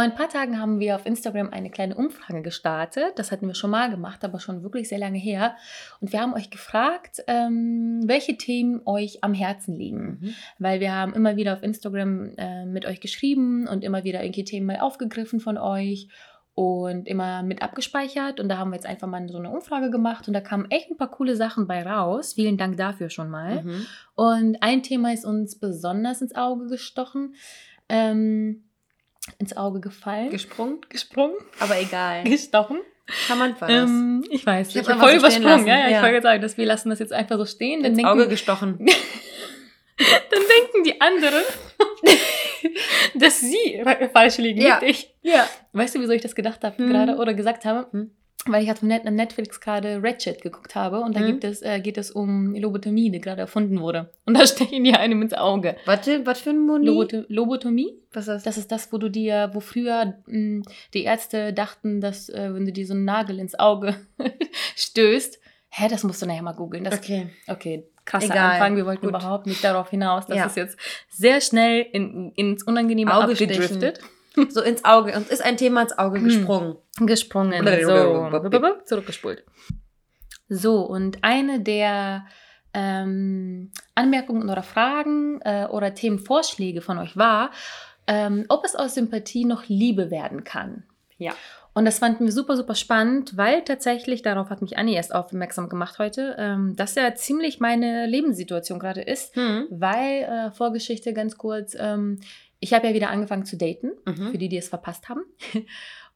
Vor ein paar Tagen haben wir auf Instagram eine kleine Umfrage gestartet. Das hatten wir schon mal gemacht, aber schon wirklich sehr lange her. Und wir haben euch gefragt, ähm, welche Themen euch am Herzen liegen. Mhm. Weil wir haben immer wieder auf Instagram äh, mit euch geschrieben und immer wieder irgendwelche Themen mal aufgegriffen von euch und immer mit abgespeichert. Und da haben wir jetzt einfach mal so eine Umfrage gemacht und da kamen echt ein paar coole Sachen bei raus. Vielen Dank dafür schon mal. Mhm. Und ein Thema ist uns besonders ins Auge gestochen. Ähm, ins Auge gefallen. Gesprungen? Gesprungen. Aber egal. Gestochen. Kann man was? Ähm, ich weiß nicht. Ich habe voll übersprungen. Ja, ja, ich wollte sagen, dass wir lassen das jetzt einfach so stehen. Dann ins denken, Auge gestochen. dann denken die anderen, dass sie falsch liegen, ja. nicht ich. Ja. Weißt du, wieso ich das gedacht habe Hm. gerade oder gesagt habe? Hm. Weil ich auf Net- Netflix gerade Ratchet geguckt habe und da Hm. gibt es, äh, geht es um Lobotomie, die gerade erfunden wurde. Und da stechen die einem ins Auge. Warte, was für ein Moni? Loboto Lobotomie? was ist das? Das ist das, wo du dir, wo früher mh, die Ärzte dachten, dass äh, wenn du dir so einen Nagel ins Auge stößt, hä, das musst du nachher mal googeln. Okay. okay, krasser Egal. Anfang. Wir wollten Gut. überhaupt nicht darauf hinaus. Das Ja. ist jetzt sehr schnell in, ins Unangenehme Auge stechen. So ins Auge. Uns ist ein Thema ins Auge Hm. gesprungen. Gesprungen. So, zurückgespult. So, und eine der ähm, Anmerkungen oder Fragen äh, oder Themenvorschläge von euch war, ähm, ob es aus Sympathie noch Liebe werden kann. Ja. Und das fanden wir super, super spannend, weil tatsächlich, darauf hat mich Anni erst aufmerksam gemacht heute, ähm, dass ja ziemlich meine Lebenssituation gerade ist, Hm. weil, äh, Vorgeschichte ganz kurz, ähm, ich habe ja wieder angefangen zu daten, Mhm. für die, die es verpasst haben.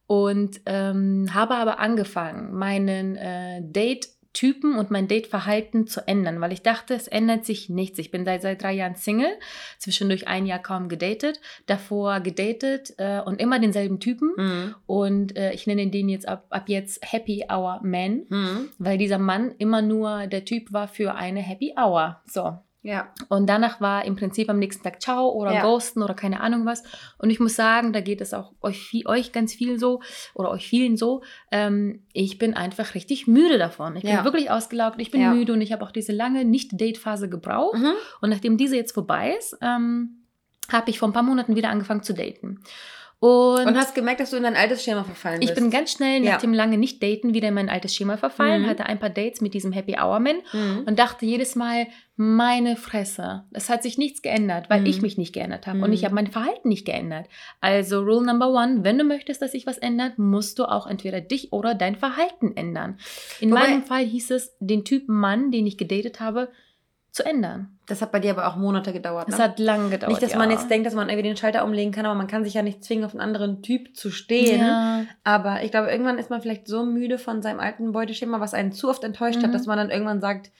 Und ähm, habe aber angefangen, meinen äh, Date-Typen und mein Date-Verhalten zu ändern, weil ich dachte, es ändert sich nichts. Ich bin seit, seit drei Jahren Single, zwischendurch ein Jahr kaum gedatet, davor gedatet äh, und immer denselben Typen. Hm. Und äh, ich nenne den jetzt ab, ab jetzt Happy Hour Man, Hm. weil dieser Mann immer nur der Typ war für eine Happy Hour. So. Ja. Und danach war im Prinzip am nächsten Tag Ciao oder Ja. Ghosten oder keine Ahnung was. Und ich muss sagen, da geht es auch euch, euch ganz viel so oder euch vielen so. Ähm, ich bin einfach richtig müde davon. Ich Ja. bin wirklich ausgelaugt, ich bin Ja. müde und ich habe auch diese lange Nicht-Date-Phase gebraucht. Mhm. Und nachdem diese jetzt vorbei ist, ähm, habe ich vor ein paar Monaten wieder angefangen zu daten. Und, Und hast gemerkt, dass du in dein altes Schema verfallen bist. ich bin ganz schnell nach Ja. dem lange Nicht-Daten wieder in mein altes Schema verfallen, Mhm. hatte ein paar Dates mit diesem Happy Hour Man Hm. und dachte jedes Mal, meine Fresse, es hat sich nichts geändert, weil Mhm. ich mich nicht geändert habe und Mhm. ich habe mein Verhalten nicht geändert. Also Rule Number One, wenn du möchtest, dass sich was ändert, musst du auch entweder dich oder dein Verhalten ändern. In Wobei- meinem Fall hieß es, den Typen Mann, den ich gedatet habe, zu ändern. Das hat bei dir aber auch Monate gedauert. Es Ne? hat lange gedauert. Nicht, dass ja. man jetzt denkt, dass man irgendwie den Schalter umlegen kann, aber man kann sich ja nicht zwingen, auf einen anderen Typ zu stehen. Ja, Aber ich glaube, irgendwann ist man vielleicht so müde von seinem alten Beuteschema, was einen zu oft enttäuscht Mhm. hat, dass man dann irgendwann sagt,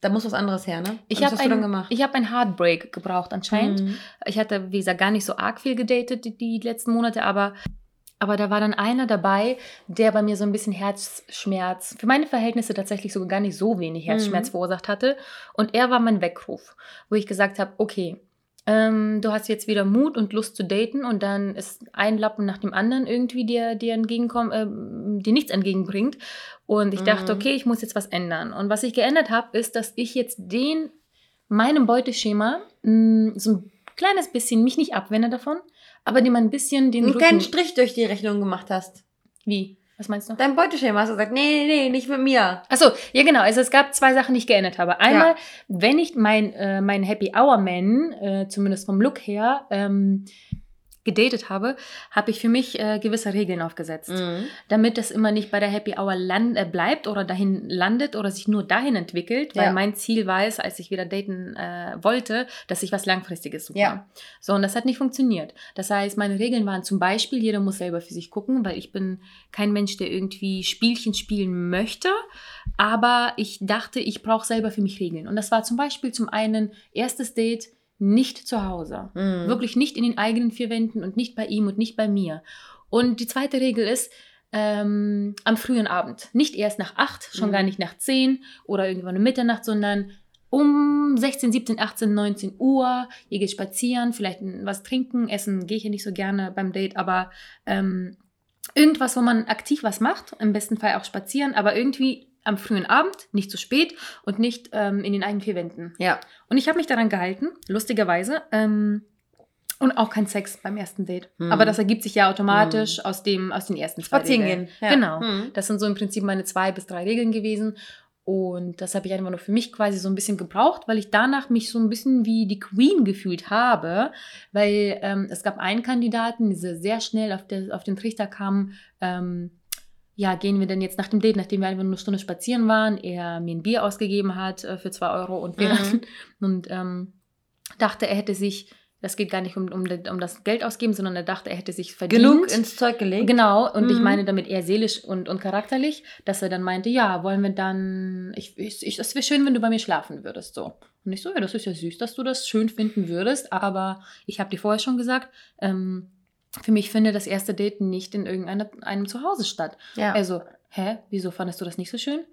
da muss was anderes her, ne? ich das habe ein, gemacht. ich hab ein Heartbreak gebraucht anscheinend. Mhm. Ich hatte, wie gesagt, gar nicht so arg viel gedatet die, die letzten Monate, aber, aber da war dann einer dabei, der bei mir so ein bisschen Herzschmerz, für meine Verhältnisse tatsächlich sogar gar nicht so wenig Herzschmerz Mhm. verursacht hatte. Und er war mein Weckruf, wo ich gesagt habe, okay, ähm, du hast jetzt wieder Mut und Lust zu daten und dann ist ein Lappen nach dem anderen irgendwie dir, dir entgegenkommt, ähm, dir nichts entgegenbringt. Und ich dachte, Mhm. okay, ich muss jetzt was ändern. Und was ich geändert habe, ist, dass ich jetzt den, meinem Beuteschema, mh, so ein kleines bisschen mich nicht abwende davon, aber dem ein bisschen den Einen kleinen Strich durch die Rechnung gemacht hast. Wie? Was meinst du? Dein Beuteschema hast du gesagt, nee, nee, nee, nicht mit mir. Achso, ja genau. Also es gab zwei Sachen, die ich geändert habe. Einmal, wenn ich mein, äh, mein Happy Hour Man, äh, zumindest vom Look her, ähm, gedatet habe, habe ich für mich äh, gewisse Regeln aufgesetzt. Mhm. Damit das immer nicht bei der Happy Hour land, äh, bleibt oder dahin landet oder sich nur dahin entwickelt, weil Ja. mein Ziel war es, als ich wieder daten äh, wollte, dass ich was Langfristiges suche. Ja. So, und das hat nicht funktioniert. Das heißt, meine Regeln waren zum Beispiel, jeder muss selber für sich gucken, weil ich bin kein Mensch, der irgendwie Spielchen spielen möchte, aber ich dachte, ich brauche selber für mich Regeln. Und das war zum Beispiel zum einen erstes Date, nicht zu Hause. Mhm. Wirklich nicht in den eigenen vier Wänden und nicht bei ihm und nicht bei mir. Und die zweite Regel ist, ähm, am frühen Abend. Nicht erst nach acht, schon Mhm. gar nicht nach zehn oder irgendwann um Mitternacht, sondern um 16, 17, 18, 19 Uhr. Ihr geht spazieren, vielleicht was trinken, essen gehe ich ja nicht so gerne beim Date, aber ähm, irgendwas, wo man aktiv was macht, im besten Fall auch spazieren, aber irgendwie am frühen Abend, nicht zu spät und nicht ähm, in den eigenen vier Wänden. Ja. Und ich habe mich daran gehalten, lustigerweise. Ähm, und auch kein Sex beim ersten Date. Mhm. Aber das ergibt sich ja automatisch aus, dem, aus den ersten zwei Spazieren gehen. Ja. Genau. Mhm. Das sind so im Prinzip meine zwei bis drei Regeln gewesen. Und das habe ich einfach nur für mich quasi so ein bisschen gebraucht, weil ich danach mich so ein bisschen wie die Queen gefühlt habe. Weil ähm, es gab einen Kandidaten, der sehr schnell auf, der, auf den Trichter kam, ähm, ja, gehen wir denn jetzt nach dem Date, nachdem wir einfach nur eine Stunde spazieren waren, er mir ein Bier ausgegeben hat äh, für zwei Euro und wir Mhm. und ähm, dachte, er hätte sich, das geht gar nicht um, um, um das Geld ausgeben, sondern er dachte, er hätte sich verdient. Genug ins Zeug gelegt. Genau, und ich Mhm. meine damit eher seelisch und, und charakterlich, dass er dann meinte, ja, wollen wir dann, ich, ich, ich, es wäre schön, wenn du bei mir schlafen würdest, so. Und ich so, ja, das ist ja süß, dass du das schön finden würdest, aber ich habe dir vorher schon gesagt, ähm, für mich findet das erste Date nicht in irgendeinem einem Zuhause statt. Ja. Also, hä, wieso fandest du das nicht so schön?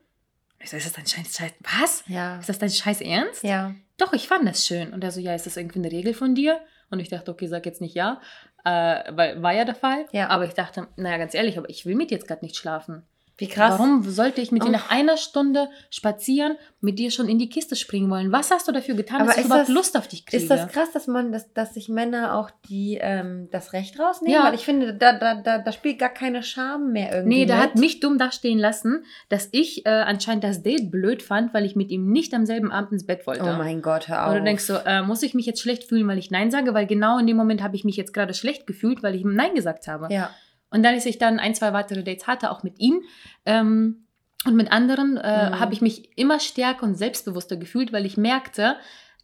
Ich so, ist das dein scheiß, scheiß was? ja. Ist das dein scheiß Ernst? Ja. Doch, ich fand das schön. Und er so, ja, ist das irgendwie eine Regel von dir? Und ich dachte, okay, sag jetzt nicht ja, äh, weil war ja der Fall. Ja. Aber ich dachte, naja, ganz ehrlich, aber ich will mit dir jetzt gerade nicht schlafen. Wie krass. Warum sollte ich mit dir Oh. nach einer Stunde spazieren, mit dir schon in die Kiste springen wollen? Was hast du dafür getan, Aber dass ich überhaupt das- Lust auf dich kriege? Ist das krass, dass man, dass, dass sich Männer auch die ähm, das Recht rausnehmen? Ja. Weil ich finde, da, da, da, da spielt gar keine Scham mehr irgendwie. Nee, der mit. hat mich dumm dastehen lassen, dass ich äh, anscheinend das Date blöd fand, weil ich mit ihm nicht am selben Abend ins Bett wollte. Oh mein Gott, hör auf. Und du denkst so, äh, muss ich mich jetzt schlecht fühlen, weil ich Nein sage? Weil genau in dem Moment habe ich mich jetzt gerade schlecht gefühlt, weil ich ihm Nein gesagt habe. Ja. Und dann, als ich dann ein, zwei weitere Dates hatte, auch mit ihm ähm, und mit anderen, äh, Mhm. habe ich mich immer stärker und selbstbewusster gefühlt, weil ich merkte,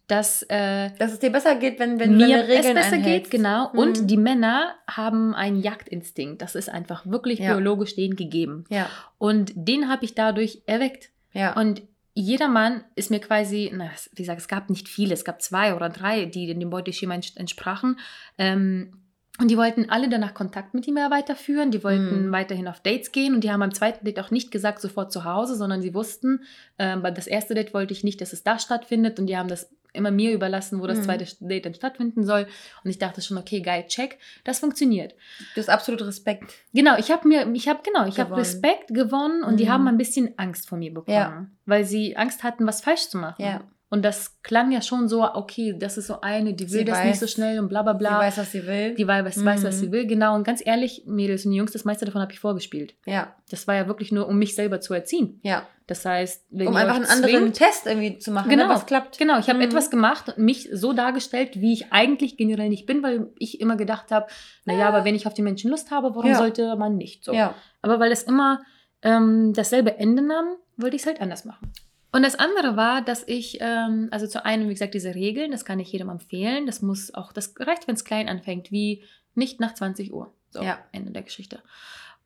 dass äh, Dass es dir besser geht, wenn, wenn mir wenn es besser einhältst. geht, genau. Mhm. Und die Männer haben einen Jagdinstinkt. Das ist einfach wirklich Ja. biologisch denen gegeben. Ja. Und den habe ich dadurch erweckt. Ja. Und jeder Mann ist mir quasi, na, wie gesagt, es gab nicht viele, es gab zwei oder drei, die dem Beuteschema ents- entsprachen. Ähm, und die wollten alle danach Kontakt mit ihm weiterführen. Die wollten Mhm. weiterhin auf Dates gehen. Und die haben beim zweiten Date auch nicht gesagt, sofort zu Hause, sondern sie wussten, bei das erste Date wollte ich nicht, dass es da stattfindet. Und die haben das immer mir überlassen, wo das Mhm. zweite Date dann stattfinden soll. Und ich dachte schon, okay, geil, check, das funktioniert. du hast absolut Respekt. Genau, ich habe mir, ich habe genau, ich habe. Respekt gewonnen und die Mhm. haben ein bisschen Angst vor mir bekommen, Ja. weil sie Angst hatten, was falsch zu machen. Ja. Und das klang ja schon so, okay, das ist so eine, die will Sie das weiß- nicht so schnell und bla bla bla. Sie weiß, was sie will. die weiß, weiß, was Mhm. sie will, genau. Und ganz ehrlich, Mädels und Jungs, das meiste davon habe ich vorgespielt. ja. Das war ja wirklich nur, um mich selber zu erziehen. Ja. Das heißt, wenn Um einfach einen anderen zwingt- Test irgendwie zu machen, Genau. ne, was klappt. Genau, ich habe Mhm. etwas gemacht und mich so dargestellt, wie ich eigentlich generell nicht bin, weil ich immer gedacht habe, naja, Ja. aber wenn ich auf die Menschen Lust habe, warum Ja. sollte man nicht so? Ja. Aber weil es immer ähm, dasselbe Ende nahm, wollte ich es halt anders machen. Und das andere war, dass ich, ähm, also zu einem, wie gesagt, diese Regeln, das kann ich jedem empfehlen. Das muss auch, das reicht, wenn es klein anfängt, wie nicht nach 20 Uhr. So, Ja. Ende der Geschichte.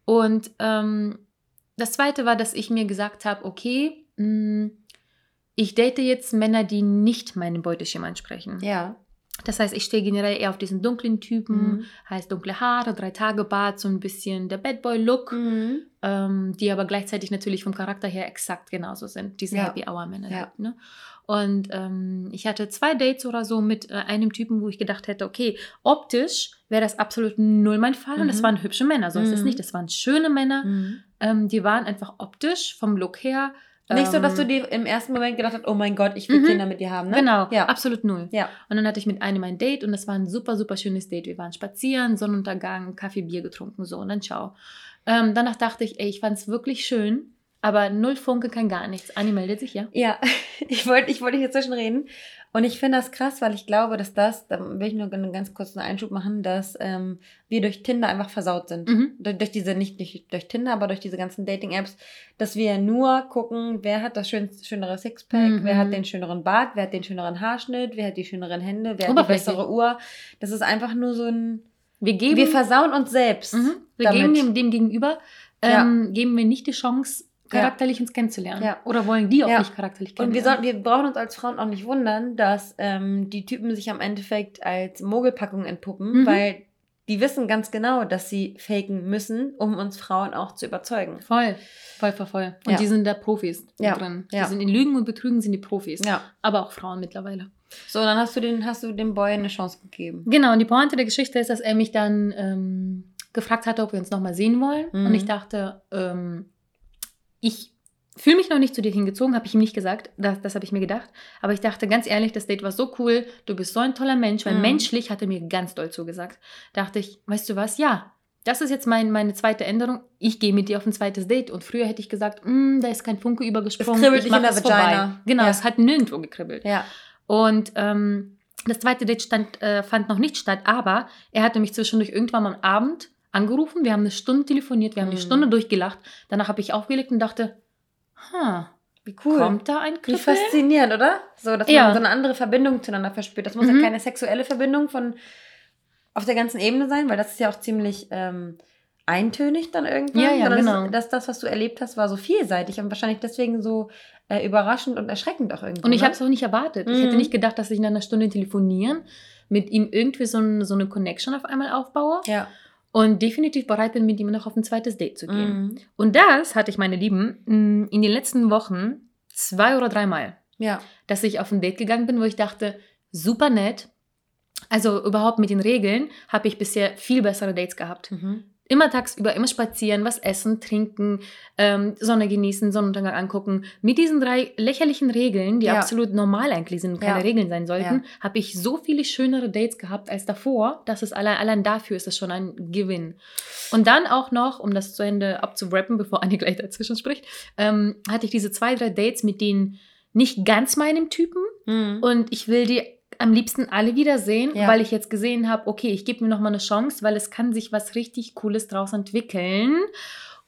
Und ähm, das zweite war, dass ich mir gesagt habe, okay, mh, ich date jetzt Männer, die nicht meinem Beuteschema entsprechen. Ja. Das heißt, ich stehe generell eher auf diesen dunklen Typen, Mhm. heißt dunkle Haare, drei Tage Bart, so ein bisschen der Bad Boy Look, Mhm. ähm, die aber gleichzeitig natürlich vom Charakter her exakt genauso sind. Diese Ja. Happy Hour Männer. Ja. halt, Ne? Und ähm, ich hatte zwei Dates oder so mit äh, einem Typen, wo ich gedacht hätte, okay, optisch wäre das absolut null mein Fall. Und es Mhm. waren hübsche Männer, so ist es Mhm. nicht. Es waren schöne Männer. Mhm. Ähm, die waren einfach optisch vom Look her. Nicht so, dass ähm, du dir im ersten Moment gedacht hast, oh mein Gott, ich will Mhm. Kinder mit dir haben, ne? Genau, Ja. absolut null. Ja. Und dann hatte ich mit einem ein Date und das war ein super, super schönes Date. Wir waren spazieren, Sonnenuntergang, Kaffee, Bier getrunken, so und dann ciao. Ähm, danach dachte ich, ey, ich fand es wirklich schön, aber null Funke kann gar nichts. Anni meldet sich, ja? Ja, ich wollte ich wollte hier zwischenreden. Und ich finde das krass, weil ich glaube, dass das, da will ich nur einen ganz kurzen Einschub machen, dass ähm, wir durch Tinder einfach versaut sind. Mhm. Durch, durch diese, nicht durch, durch Tinder, aber durch diese ganzen Dating-Apps, dass wir nur gucken, wer hat das schön, schönere Sixpack, Mhm. wer hat den schöneren Bart, wer hat den schöneren Haarschnitt, wer hat die schöneren Hände, wer hat die bessere Uhr. Das ist einfach nur so ein. Wir geben, Wir versauen uns selbst. mhm. wir damit. geben dem, dem gegenüber, ähm, geben wir nicht die Chance, charakterlich uns kennenzulernen. Ja. Oder wollen die auch Ja. nicht charakterlich Und wir, kennenlernen. sollten, wir brauchen uns als Frauen auch nicht wundern, dass ähm, die Typen sich am Endeffekt als Mogelpackung entpuppen, Mhm. weil die wissen ganz genau, dass sie faken müssen, um uns Frauen auch zu überzeugen. Voll, voll, voll, voll. Und Ja. die sind da Profis Ja, drin. Die ja. sind in Lügen und Betrügen sind die Profis. Ja. Aber auch Frauen mittlerweile. So, dann hast du den, hast du dem Boy eine Chance gegeben. Genau, und die Pointe der Geschichte ist, dass er mich dann ähm, gefragt hatte, ob wir uns nochmal sehen wollen. Mhm. Und ich dachte, ähm, ich fühle mich noch nicht zu dir hingezogen, habe ich ihm nicht gesagt. Das, das habe ich mir gedacht. Aber ich dachte ganz ehrlich, das Date war so cool. Du bist so ein toller Mensch, weil Mhm. menschlich hat er mir ganz doll zugesagt. Dachte ich, weißt du was? Ja. Das ist jetzt mein, meine zweite Änderung. Ich gehe mit dir auf ein zweites Date. Und früher hätte ich gesagt, "Mm, da ist kein Funke übergesprungen. kribbelt ich in der es vorbei." Vagina. Genau, Ja. es hat nirgendwo gekribbelt. Ja. Und ähm, das zweite Date stand, äh, fand noch nicht statt, aber er hatte mich zwischendurch irgendwann am Abend angerufen. Wir haben eine Stunde telefoniert, wir haben Mhm. eine Stunde durchgelacht. Danach habe ich aufgelegt und dachte, ha, Wie cool. kommt da ein Wie Kribbeln? faszinierend, oder? So, dass Ja. man so eine andere Verbindung zueinander verspürt. Das muss Mhm. ja keine sexuelle Verbindung von auf der ganzen Ebene sein, weil das ist ja auch ziemlich ähm, eintönig dann irgendwann. Ja, ja, sondern genau. Das, das, was du erlebt hast, war so vielseitig und wahrscheinlich deswegen so äh, überraschend und erschreckend auch irgendwie. Und ich ne? habe es auch nicht erwartet. Ich Mhm. hätte nicht gedacht, dass ich in einer Stunde telefonieren mit ihm irgendwie so, ein, so eine Connection auf einmal aufbaue Ja. Und definitiv bereit bin, mit ihm noch auf ein zweites Date zu gehen. Mhm. Und das hatte ich, meine Lieben, mh, in den letzten Wochen zwei oder dreimal. Ja. dass ich auf ein Date gegangen bin, wo ich dachte, super nett. Also überhaupt mit den Regeln habe ich bisher viel bessere Dates gehabt. Mhm. Immer tagsüber, immer spazieren, was essen, trinken, ähm, Sonne genießen, Sonnenuntergang angucken. Mit diesen drei lächerlichen Regeln, die Ja. absolut normal eigentlich sind und keine Ja. Regeln sein sollten, Ja. habe ich so viele schönere Dates gehabt als davor, dass es allein, allein dafür ist es schon ein Gewinn. Und dann auch noch, um das zu Ende abzurappen, bevor Annie gleich dazwischen spricht, ähm, hatte ich diese zwei, drei Dates mit den nicht ganz meinem Typen, Mhm. und ich will die am liebsten alle wiedersehen, Ja. weil ich jetzt gesehen habe, okay, ich gebe mir noch mal eine Chance, weil es kann sich was richtig Cooles draus entwickeln.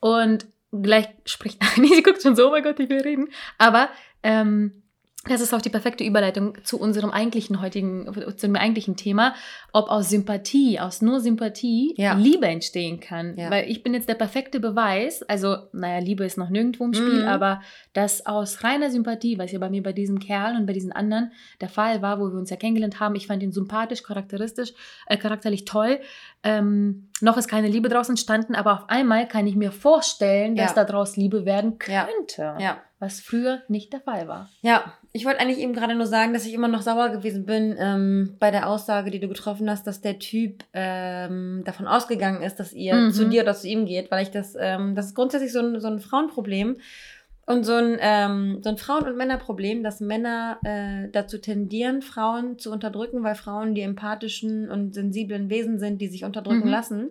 Und gleich spricht Annie, sie guckt schon so, oh mein Gott, ich will reden. Aber ähm, das ist auch die perfekte Überleitung zu unserem eigentlichen heutigen, zu dem eigentlichen Thema, ob aus Sympathie, aus nur Sympathie Ja. Liebe entstehen kann. Ja. Weil ich bin jetzt der perfekte Beweis, also, naja, Liebe ist noch nirgendwo im Spiel, Mhm. aber dass aus reiner Sympathie, was ja bei mir bei diesem Kerl und bei diesen anderen der Fall war, wo wir uns ja kennengelernt haben, ich fand ihn sympathisch, charakteristisch, äh, charakterlich toll. Ähm, noch ist keine Liebe draus entstanden, aber auf einmal kann ich mir vorstellen, dass Ja. daraus Liebe werden könnte. Ja. Was früher nicht der Fall war. Ja, ich wollte eigentlich eben gerade nur sagen, dass ich immer noch sauer gewesen bin ähm, bei der Aussage, die du getroffen hast, dass der Typ ähm, davon ausgegangen ist, dass ihr Mhm. zu dir oder zu ihm geht, weil ich das, ähm, das ist grundsätzlich so ein, so ein Frauenproblem und so ein, ähm, so ein Frauen- und Männerproblem, dass Männer äh, dazu tendieren, Frauen zu unterdrücken, weil Frauen die empathischen und sensiblen Wesen sind, die sich unterdrücken Mhm. lassen.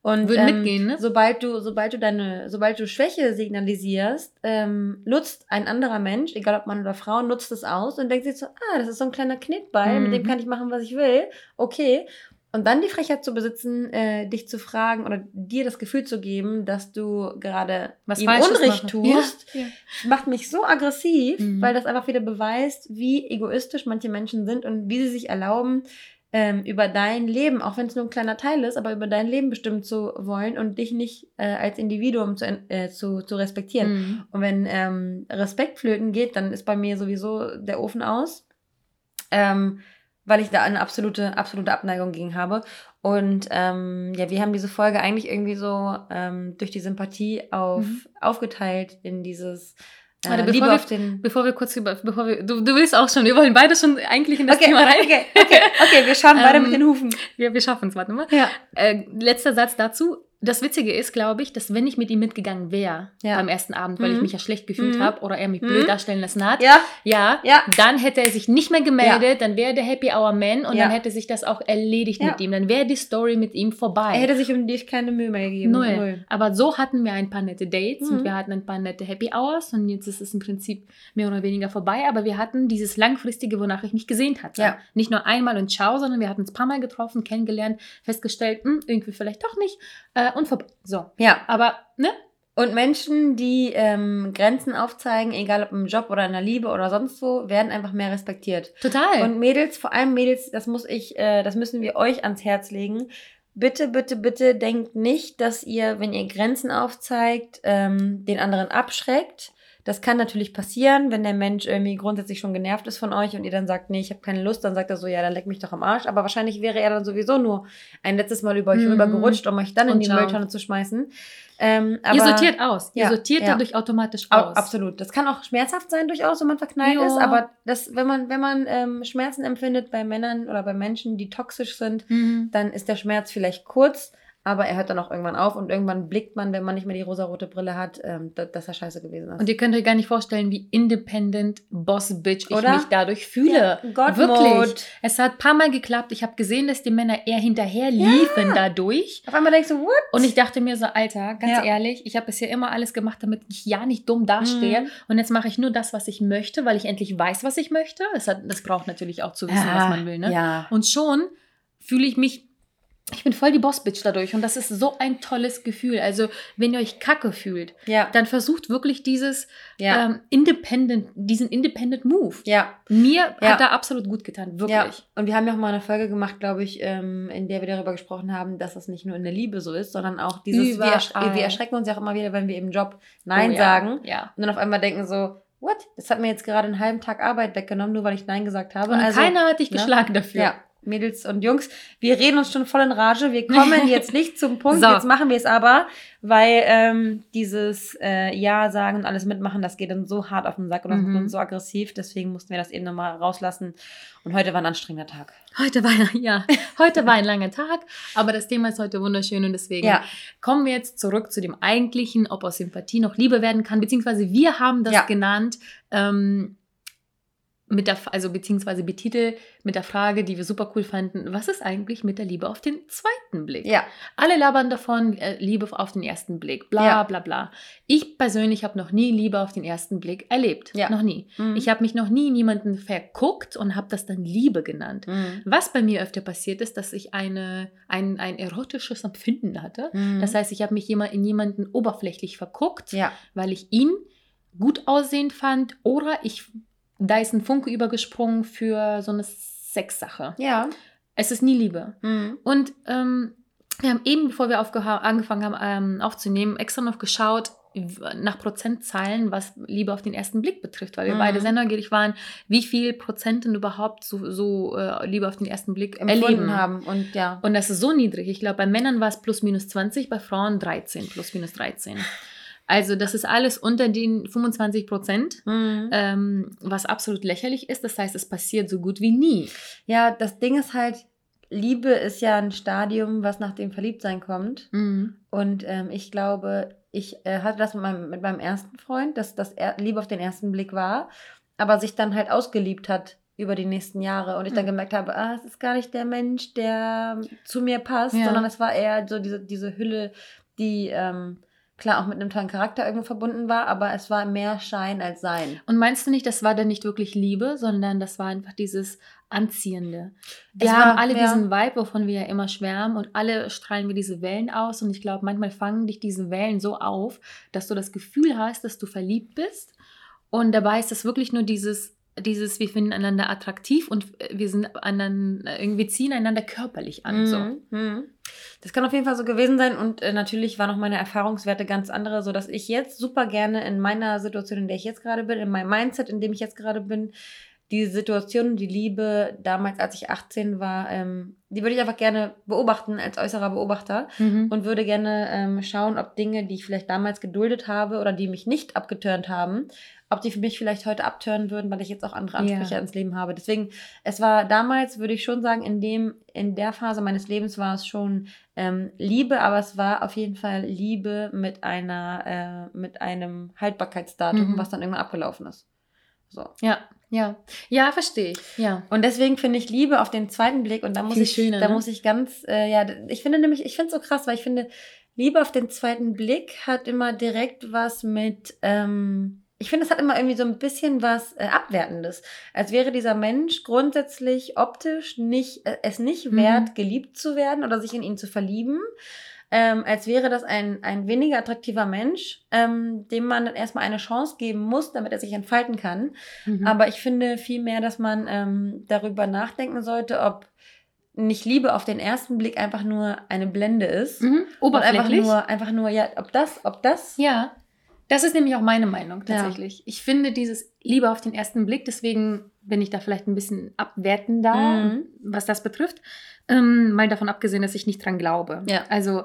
Und Würden ähm, mitgehen, ne? sobald du, sobald du deine, sobald du Schwäche signalisierst, ähm, nutzt ein anderer Mensch, egal ob Mann oder Frau, nutzt es aus und denkt sich so, ah, das ist so ein kleiner Knickball, mit dem Mhm. kann ich machen, was ich will. Okay. Und dann die Frechheit zu besitzen, äh, dich zu fragen oder dir das Gefühl zu geben, dass du gerade Was ihm Falsches Unrecht machen. tust, Ja. Ja. macht mich so aggressiv, Mhm. weil das einfach wieder beweist, wie egoistisch manche Menschen sind und wie sie sich erlauben, ähm, über dein Leben, auch wenn es nur ein kleiner Teil ist, aber über dein Leben bestimmen zu wollen und dich nicht äh, als Individuum zu, äh, zu, zu respektieren. Mhm. Und wenn ähm, Respekt flöten geht, dann ist bei mir sowieso der Ofen aus, ähm, weil ich da eine absolute, absolute Abneigung gegen habe. Und ähm, ja, wir haben diese Folge eigentlich irgendwie so ähm, durch die Sympathie auf, Mhm. aufgeteilt in dieses äh, Warte, bevor Liebe wir- auf den Bevor wir kurz über, bevor wir, du, du willst auch schon, wir wollen beide schon eigentlich in das Okay, Thema rein. okay, okay, okay, wir schauen Ähm, mit den Hufen. Wir, wir schaffen es, warte mal. Ja. Äh, letzter Satz dazu. Das Witzige ist, glaube ich, dass wenn ich mit ihm mitgegangen wäre Ja. beim ersten Abend, weil ich Mhm. mich ja schlecht gefühlt Mhm. habe oder er mich Mhm. blöd darstellen lassen hat, Ja, ja, ja, dann hätte er sich nicht mehr gemeldet, dann wäre der Happy Hour Man und dann hätte sich das auch erledigt mit ihm. Dann wäre die Story mit ihm vorbei. er hätte sich um dich keine Mühe mehr gegeben. Null. Aber so hatten wir ein paar nette Dates Mhm. und wir hatten ein paar nette Happy Hours und jetzt ist es im Prinzip mehr oder weniger vorbei. Aber wir hatten dieses langfristige, wonach ich mich gesehnt hatte. Nicht nur einmal und ciao, sondern wir hatten uns ein paar Mal getroffen, kennengelernt, festgestellt, hm, irgendwie vielleicht doch nicht äh, und vorbei. So. Ja, Aber, ne? Und Menschen, die ähm, Grenzen aufzeigen, egal ob im Job oder in der Liebe oder sonst wo, werden einfach mehr respektiert. Total. Und Mädels, vor allem Mädels, das muss ich, äh, das müssen wir euch ans Herz legen. Bitte, bitte, bitte denkt nicht, dass ihr, wenn ihr Grenzen aufzeigt, ähm, den anderen abschreckt. Das kann natürlich passieren, wenn der Mensch irgendwie grundsätzlich schon genervt ist von euch und ihr dann sagt, nee, ich habe keine Lust, dann sagt er so, ja, dann leck mich doch am Arsch. Aber wahrscheinlich wäre er dann sowieso nur ein letztes Mal über euch Mhm. rübergerutscht, um euch dann in Und die ciao. Mülltonne zu schmeißen. Ähm, aber ihr sortiert aus. Ja, ihr sortiert ja. dadurch automatisch Au- aus. Absolut. Das kann auch schmerzhaft sein durchaus, wenn man verknallt Ja. ist. Aber das, wenn man, wenn man ähm, Schmerzen empfindet bei Männern oder bei Menschen, die toxisch sind, Mhm. dann ist der Schmerz vielleicht kurz, aber er hört dann auch irgendwann auf und irgendwann blickt man, wenn man nicht mehr die rosarote Brille hat, ähm, da- dass er scheiße gewesen ist. Und ihr könnt euch gar nicht vorstellen, wie independent Boss Bitch ich Oder? mich dadurch fühle. Gott Wirklich. Es hat ein paar Mal geklappt. Ich habe gesehen, dass die Männer eher hinterher liefen dadurch. Auf einmal denkst du, what? Und ich dachte mir so, Alter, ganz Ja. ehrlich, ich habe bisher immer alles gemacht, damit ich ja nicht dumm dastehe. Mhm. Und jetzt mache ich nur das, was ich möchte, weil ich endlich weiß, was ich möchte. Das, hat, das braucht natürlich auch zu wissen, was man will. Ne? Ja. Und schon fühle ich mich, ich bin voll die Boss-Bitch dadurch. Und das ist so ein tolles Gefühl. Also, wenn ihr euch kacke fühlt, Ja. dann versucht wirklich dieses Ja. ähm, Independent, diesen Independent Move. ja. Mir Ja. hat er absolut gut getan, wirklich. Und wir haben ja auch mal eine Folge gemacht, glaube ich, ähm, in der wir darüber gesprochen haben, dass das nicht nur in der Liebe so ist, sondern auch dieses, wir, ersch wir erschrecken uns ja auch immer wieder, wenn wir im Job Nein Oh, sagen Ja. und dann auf einmal denken so, what? Das hat mir jetzt gerade einen halben Tag Arbeit weggenommen, nur weil ich Nein gesagt habe. Und also, keiner hat dich ne? geschlagen dafür. Ja, Mädels und Jungs, wir reden uns schon voll in Rage. Wir kommen jetzt nicht zum Punkt, So. jetzt machen wir es aber, weil ähm, dieses äh, Ja sagen und alles mitmachen, das geht dann so hart auf den Sack und Mhm. so aggressiv. Deswegen mussten wir das eben nochmal rauslassen. Und heute war ein anstrengender Tag. Heute war ja, heute war ein langer Tag, aber das Thema ist heute wunderschön und deswegen Ja, kommen wir jetzt zurück zu dem eigentlichen, ob aus Sympathie noch Liebe werden kann, beziehungsweise wir haben das Ja. genannt, ähm, mit der, also beziehungsweise betitelt mit der Frage, die wir super cool fanden, was ist eigentlich mit der Liebe auf den zweiten Blick? ja, Alle labern davon, äh, Liebe auf den ersten Blick, bla Ja. bla bla. Ich persönlich habe noch nie Liebe auf den ersten Blick erlebt. Ja. Noch nie. Mhm. Ich habe mich noch nie in jemanden verguckt und habe das dann Liebe genannt. Mhm. Was bei mir öfter passiert ist, dass ich eine, ein, ein erotisches Empfinden hatte. Mhm. Das heißt, ich habe mich jemand, in jemanden oberflächlich verguckt, ja, weil ich ihn gut aussehend fand oder ich, da ist ein Funke übergesprungen für so eine Sexsache. ja. Es ist nie Liebe. Mhm. Und ähm, wir haben eben, bevor wir angefangen haben ähm, aufzunehmen, extra noch geschaut nach Prozentzahlen, was Liebe auf den ersten Blick betrifft, weil wir Mhm. beide sehr neugierig waren, wie viel Prozent denn überhaupt so, so äh, Liebe auf den ersten Blick Empfunden erleben. haben und ja. Und das ist so niedrig. Ich glaube, bei Männern war es plus minus 20, bei Frauen 13, plus minus 13. Also das ist alles unter den 25 Prozent, Mhm. ähm, was absolut lächerlich ist. Das heißt, es passiert so gut wie nie. Ja, das Ding ist halt, Liebe ist ja ein Stadium, was nach dem Verliebtsein kommt. Mhm. Und ähm, ich glaube, ich äh, hatte das mit meinem, mit meinem ersten Freund, dass das er Liebe auf den ersten Blick war, aber sich dann halt ausgeliebt hat über die nächsten Jahre und ich dann Mhm. gemerkt habe, ah, es ist gar nicht der Mensch, der zu mir passt, Ja. sondern es war eher so diese, diese Hülle, die ähm, klar auch mit einem tollen Charakter irgendwo verbunden war, aber es war mehr Schein als Sein. Und meinst du nicht, das war dann nicht wirklich Liebe, sondern das war einfach dieses Anziehende? Wir Es haben war- alle ja. diesen Vibe, wovon wir ja immer schwärmen und alle strahlen wir diese Wellen aus und ich glaube, manchmal fangen dich diese Wellen so auf, dass du das Gefühl hast, dass du verliebt bist und dabei ist das wirklich nur dieses dieses, wir finden einander attraktiv und wir sind einander, irgendwie ziehen einander körperlich an. Mhm, mhm. Das kann auf jeden Fall so gewesen sein und äh, natürlich waren auch meine Erfahrungswerte ganz andere, so dass ich jetzt super gerne in meiner Situation, in der ich jetzt gerade bin, in meinem Mindset, in dem ich jetzt gerade bin, die Situation, die Liebe damals, als ich 18 war, ähm, die würde ich einfach gerne beobachten als äußerer Beobachter Mhm. und würde gerne ähm, schauen, ob Dinge, die ich vielleicht damals geduldet habe oder die mich nicht abgeturnt haben, ob die für mich vielleicht heute abtören würden, weil ich jetzt auch andere Ansprüche Ja. ins Leben habe. Deswegen, es war damals, würde ich schon sagen, in dem, in der Phase meines Lebens war es schon ähm, Liebe, aber es war auf jeden Fall Liebe mit einer, äh, mit einem Haltbarkeitsdatum, Mhm. was dann irgendwann abgelaufen ist. So. Ja, ja. Ja, verstehe ich. Ja. Und deswegen finde ich Liebe auf den zweiten Blick und da muss Viel ich, schöner, da ne? muss ich ganz, äh, ja, ich finde nämlich, ich finde es so krass, weil ich finde, Liebe auf den zweiten Blick hat immer direkt was mit, ähm, ich finde, es hat immer irgendwie so ein bisschen was äh, Abwertendes. Als wäre dieser Mensch grundsätzlich optisch nicht, äh, es nicht Mhm. wert, geliebt zu werden oder sich in ihn zu verlieben. Ähm, als wäre das ein, ein weniger attraktiver Mensch, ähm, dem man dann erstmal eine Chance geben muss, damit er sich entfalten kann. Mhm. Aber ich finde vielmehr, dass man ähm, darüber nachdenken sollte, ob nicht Liebe auf den ersten Blick einfach nur eine Blende ist. mhm. Und einfach Oberflächlich. nur, einfach nur, ja, ob das, ob das ja. Das ist nämlich auch meine Meinung tatsächlich. Ja. Ich finde dieses Liebe auf den ersten Blick, deswegen bin ich da vielleicht ein bisschen abwertender, mhm. was das betrifft. Ähm, mal davon abgesehen, dass ich nicht dran glaube. Ja. Also,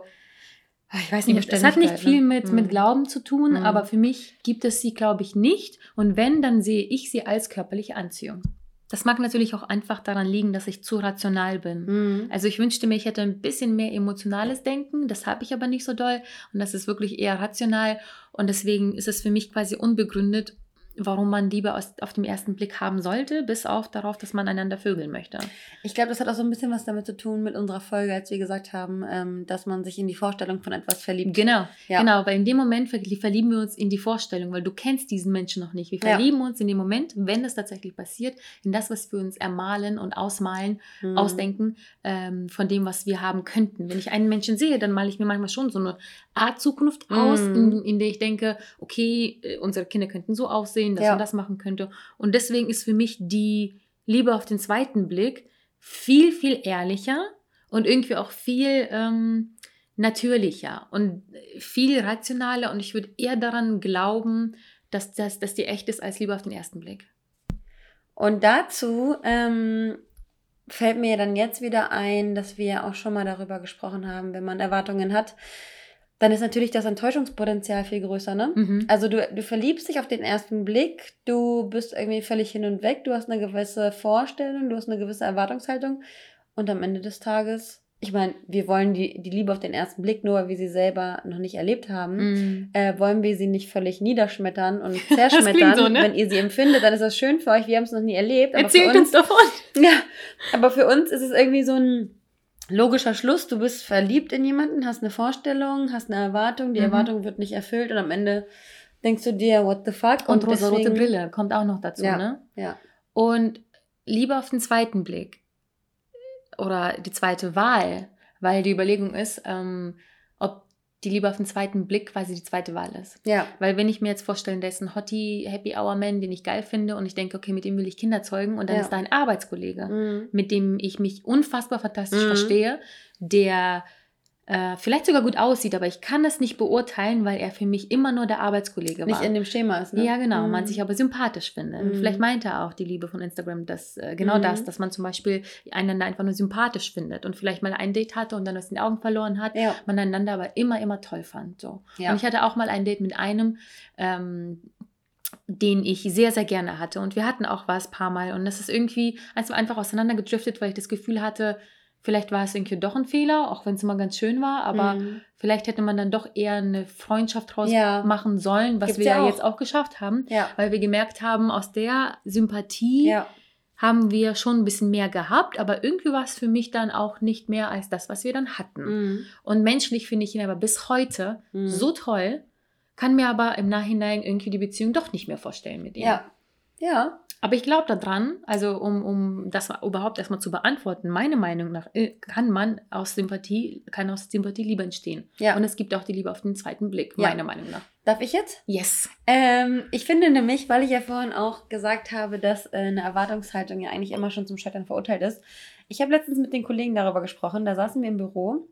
ah, ich weiß nicht, es hat nicht viel ne? mit, mhm. mit Glauben zu tun, mhm. aber für mich gibt es sie, glaube ich, nicht. Und wenn, dann sehe ich sie als körperliche Anziehung. Das mag natürlich auch einfach daran liegen, dass ich zu rational bin. Mhm. Also ich wünschte mir, ich hätte ein bisschen mehr emotionales Denken. Das habe ich aber nicht so doll. Und das ist wirklich eher rational. Und deswegen ist es für mich quasi unbegründet, warum man Liebe aus, auf den ersten Blick haben sollte, bis auf darauf, dass man einander vögeln möchte. Ich glaube, das hat auch so ein bisschen was damit zu tun mit unserer Folge, als wir gesagt haben, ähm, dass man sich in die Vorstellung von etwas verliebt. Genau, ja. genau, weil in dem Moment verlieben wir uns in die Vorstellung, weil du kennst diesen Menschen noch nicht. Wir verlieben ja. uns in dem Moment, wenn es tatsächlich passiert, in das, was wir uns ermalen und ausmalen, mhm. ausdenken, ähm, von dem, was wir haben könnten. Wenn ich einen Menschen sehe, dann male ich mir manchmal schon so eine Art Zukunft aus, mhm. in, in der ich denke, okay, äh, unsere Kinder könnten so aussehen, sehen, dass ja. man das machen könnte. Und deswegen ist für mich die Liebe auf den zweiten Blick viel, viel ehrlicher und irgendwie auch viel ähm, natürlicher und viel rationaler. Und ich würde eher daran glauben, dass, das, dass die echt ist als Liebe auf den ersten Blick. Und dazu ähm, fällt mir dann jetzt wieder ein, dass wir auch schon mal darüber gesprochen haben, wenn man Erwartungen hat, dann ist natürlich das Enttäuschungspotenzial viel größer, ne? Mhm. Also du, du verliebst dich auf den ersten Blick, du bist irgendwie völlig hin und weg, du hast eine gewisse Vorstellung, du hast eine gewisse Erwartungshaltung und am Ende des Tages, ich meine, wir wollen die, die Liebe auf den ersten Blick, nur weil wir sie selber noch nicht erlebt haben, mhm. äh, wollen wir sie nicht völlig niederschmettern und zerschmettern. so, ne? Wenn ihr sie empfindet, dann ist das schön für euch, wir haben es noch nie erlebt. Erzählt uns, uns davon. Ja, aber für uns ist es irgendwie so ein logischer Schluss, du bist verliebt in jemanden, hast eine Vorstellung, hast eine Erwartung, die mhm. Erwartung wird nicht erfüllt und am Ende denkst du dir, what the fuck? Und, und rosa-rote Brille kommt auch noch dazu, ja, ne? Ja. Und lieber auf den zweiten Blick oder die zweite Wahl, weil die Überlegung ist, ähm, die Liebe auf den zweiten Blick quasi die zweite Wahl ist. Ja. Weil wenn ich mir jetzt vorstelle, der ist ein Hottie, Happy Hour Man, den ich geil finde und ich denke, okay, mit dem will ich Kinder zeugen und dann ja. ist da ein Arbeitskollege, mhm. mit dem ich mich unfassbar fantastisch mhm. verstehe, der äh, vielleicht sogar gut aussieht, aber ich kann es nicht beurteilen, weil er für mich immer nur der Arbeitskollege war. Nicht in dem Schema ist, ne? Ja, genau. Mhm. Man sich aber sympathisch findet. Mhm. Vielleicht meinte er auch die Liebe von Instagram, dass äh, genau mhm. das, dass man zum Beispiel einander einfach nur sympathisch findet und vielleicht mal ein Date hatte und dann aus den Augen verloren hat, ja. man einander aber immer, immer toll fand. So. Ja. Und ich hatte auch mal ein Date mit einem, ähm, den ich sehr, sehr gerne hatte. Und wir hatten auch was paar Mal. Und das ist irgendwie einfach auseinandergedriftet, weil ich das Gefühl hatte, Vielleicht war es irgendwie doch ein Fehler, auch wenn es immer ganz schön war, aber mhm. vielleicht hätte man dann doch eher eine Freundschaft draus ja. machen sollen, was Gibt's wir ja, auch. jetzt auch geschafft haben, ja. weil wir gemerkt haben, aus der Sympathie ja. haben wir schon ein bisschen mehr gehabt, aber irgendwie war es für mich dann auch nicht mehr als das, was wir dann hatten. Mhm. Und menschlich finde ich ihn aber bis heute mhm. so toll, kann mir aber im Nachhinein irgendwie die Beziehung doch nicht mehr vorstellen mit ihm. Ja. Ja, aber ich glaube daran, also um, um das überhaupt erstmal zu beantworten, meiner Meinung nach äh, kann man aus Sympathie, kann aus Sympathie Liebe entstehen. Ja. Und es gibt auch die Liebe auf den zweiten Blick, ja. meiner Meinung nach. Darf ich jetzt? Yes. Ähm, ich finde nämlich, weil ich ja vorhin auch gesagt habe, dass äh, eine Erwartungshaltung ja eigentlich immer schon zum Scheitern verurteilt ist. Ich habe letztens mit den Kollegen darüber gesprochen, da saßen wir im Büro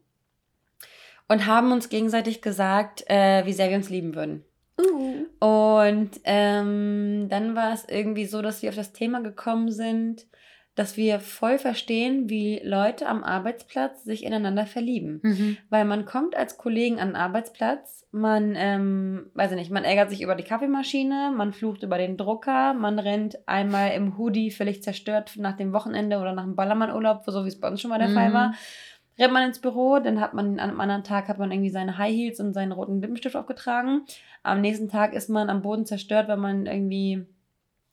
und haben uns gegenseitig gesagt, äh, wie sehr wir uns lieben würden. Uh. Und ähm, dann war es irgendwie so, dass wir auf das Thema gekommen sind, dass wir voll verstehen, wie Leute am Arbeitsplatz sich ineinander verlieben. Mhm. Weil man kommt als Kollegen an den Arbeitsplatz, man, ähm, weiß ich nicht, man ärgert sich über die Kaffeemaschine, man flucht über den Drucker, man rennt einmal im Hoodie völlig zerstört nach dem Wochenende oder nach dem Ballermannurlaub, so wie es bei uns schon mal der mhm. Fall war rennt man ins Büro, dann hat man an einem anderen Tag hat man irgendwie seine High Heels und seinen roten Lippenstift aufgetragen. Am nächsten Tag ist man am Boden zerstört, weil man irgendwie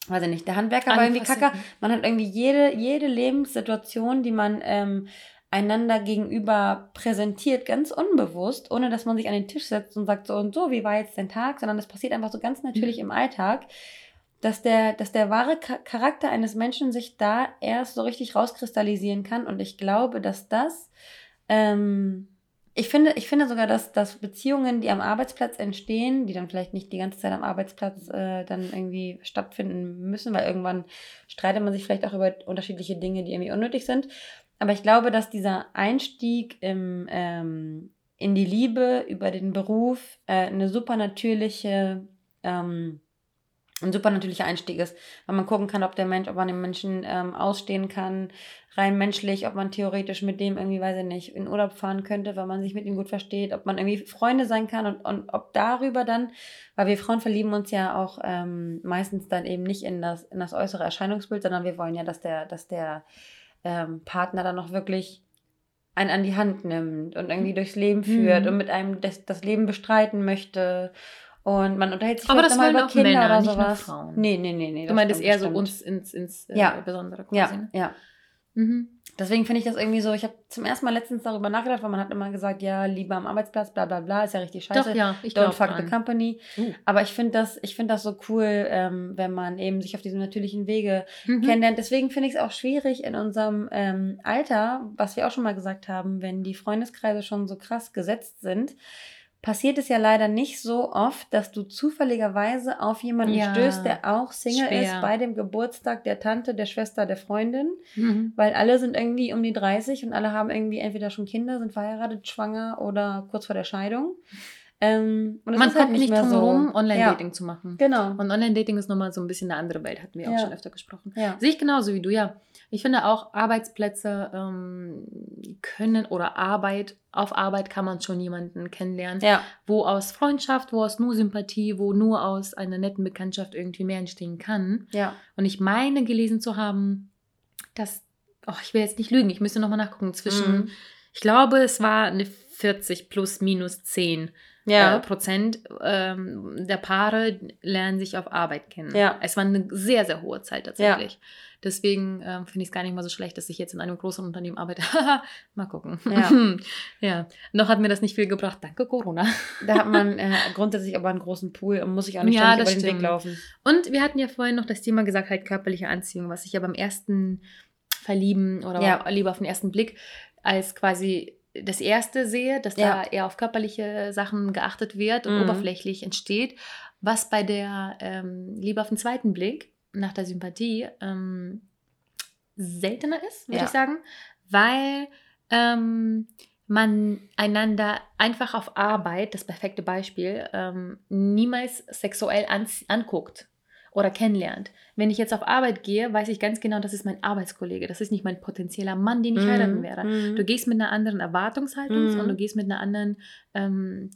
weiß ich nicht, der Handwerker war irgendwie kacke. Man hat irgendwie jede, jede Lebenssituation, die man ähm, einander gegenüber präsentiert, ganz unbewusst, ohne dass man sich an den Tisch setzt und sagt so und so, wie war jetzt dein Tag, sondern das passiert einfach so ganz natürlich mhm. im Alltag dass der, dass der wahre Charakter eines Menschen sich da erst so richtig rauskristallisieren kann. Und ich glaube, dass das, ähm, ich finde, ich finde sogar, dass, dass Beziehungen, die am Arbeitsplatz entstehen, die dann vielleicht nicht die ganze Zeit am Arbeitsplatz äh, dann irgendwie stattfinden müssen, weil irgendwann streitet man sich vielleicht auch über unterschiedliche Dinge, die irgendwie unnötig sind. Aber ich glaube, dass dieser Einstieg im, ähm, in die Liebe, über den Beruf äh, eine super natürliche, ähm, ein super natürlicher Einstieg ist, weil man gucken kann, ob der Mensch, ob man den Menschen ähm, ausstehen kann, rein menschlich, ob man theoretisch mit dem irgendwie, weiß ich nicht, in Urlaub fahren könnte, weil man sich mit ihm gut versteht, ob man irgendwie Freunde sein kann und, und ob darüber dann, weil wir Frauen verlieben uns ja auch ähm, meistens dann eben nicht in das, in das äußere Erscheinungsbild, sondern wir wollen ja, dass der, dass der ähm, Partner dann noch wirklich einen an die Hand nimmt und irgendwie durchs Leben führt mhm. und mit einem das, das Leben bestreiten möchte. Und man unterhält sich aber das mal über Kinder Männer, oder sowas. Nicht Frauen. Nee, nee, nee, nee. Du meintest eher so uns ins, ins äh, ja. Besondere quasi. Ja, ne? ja. Mhm. Deswegen finde ich das irgendwie so, ich habe zum ersten Mal letztens darüber nachgedacht, weil man hat immer gesagt, ja, lieber am Arbeitsplatz, bla bla bla, ist ja richtig scheiße. Doch, ja, ich Don't fuck dran. the company. Uh. Aber ich finde das, ich das so cool, ähm, wenn man eben sich auf diesem natürlichen Wege mhm. kennenlernt. Deswegen finde ich es auch schwierig in unserem ähm, Alter, was wir auch schon mal gesagt haben, wenn die Freundeskreise schon so krass gesetzt sind, passiert es ja leider nicht so oft, dass du zufälligerweise auf jemanden ja, stößt, der auch Single schwer. ist bei dem Geburtstag der Tante, der Schwester, der Freundin, mhm. weil alle sind irgendwie um die 30 und alle haben irgendwie entweder schon Kinder, sind verheiratet, schwanger oder kurz vor der Scheidung. Ähm, Man kommt halt nicht, drum herum, so, Online-Dating ja. zu machen. Genau. Und Online-Dating ist nochmal so ein bisschen eine andere Welt, hatten wir ja. auch schon öfter gesprochen. Ja. Sehe ich genauso wie du, ja. Ich finde auch, Arbeitsplätze ähm, können oder Arbeit, auf Arbeit kann man schon jemanden kennenlernen, ja. wo aus Freundschaft, wo aus nur Sympathie, wo nur aus einer netten Bekanntschaft irgendwie mehr entstehen kann. Ja. Und ich meine gelesen zu haben, dass, oh, ich will jetzt nicht lügen, ich müsste nochmal nachgucken, zwischen, mhm. ich glaube, es war eine 40 plus minus 10 ja. äh, Prozent ähm, der Paare lernen sich auf Arbeit kennen. Ja. Es war eine sehr, sehr hohe Zeit tatsächlich. Ja. Deswegen ähm, finde ich es gar nicht mal so schlecht, dass ich jetzt in einem großen Unternehmen arbeite. mal gucken. Ja. ja. Noch hat mir das nicht viel gebracht. Danke, Corona. da hat man äh, grundsätzlich aber einen großen Pool und muss sich auch nicht ja, über den Weg laufen. Und wir hatten ja vorhin noch das Thema gesagt, halt körperliche Anziehung, was ich ja beim ersten Verlieben oder ja. lieber auf den ersten Blick als quasi das erste sehe, dass ja. da eher auf körperliche Sachen geachtet wird und mhm. oberflächlich entsteht, was bei der ähm, Liebe auf den zweiten Blick nach der Sympathie ähm, seltener ist, würde ja. ich sagen, weil ähm, man einander einfach auf Arbeit, das perfekte Beispiel, ähm, niemals sexuell an, anguckt oder kennenlernt. Wenn ich jetzt auf Arbeit gehe, weiß ich ganz genau, das ist mein Arbeitskollege, das ist nicht mein potenzieller Mann, den ich mm, heiraten werde. Mm. Du gehst mit einer anderen Erwartungshaltung mm. und du gehst mit einer anderen ähm,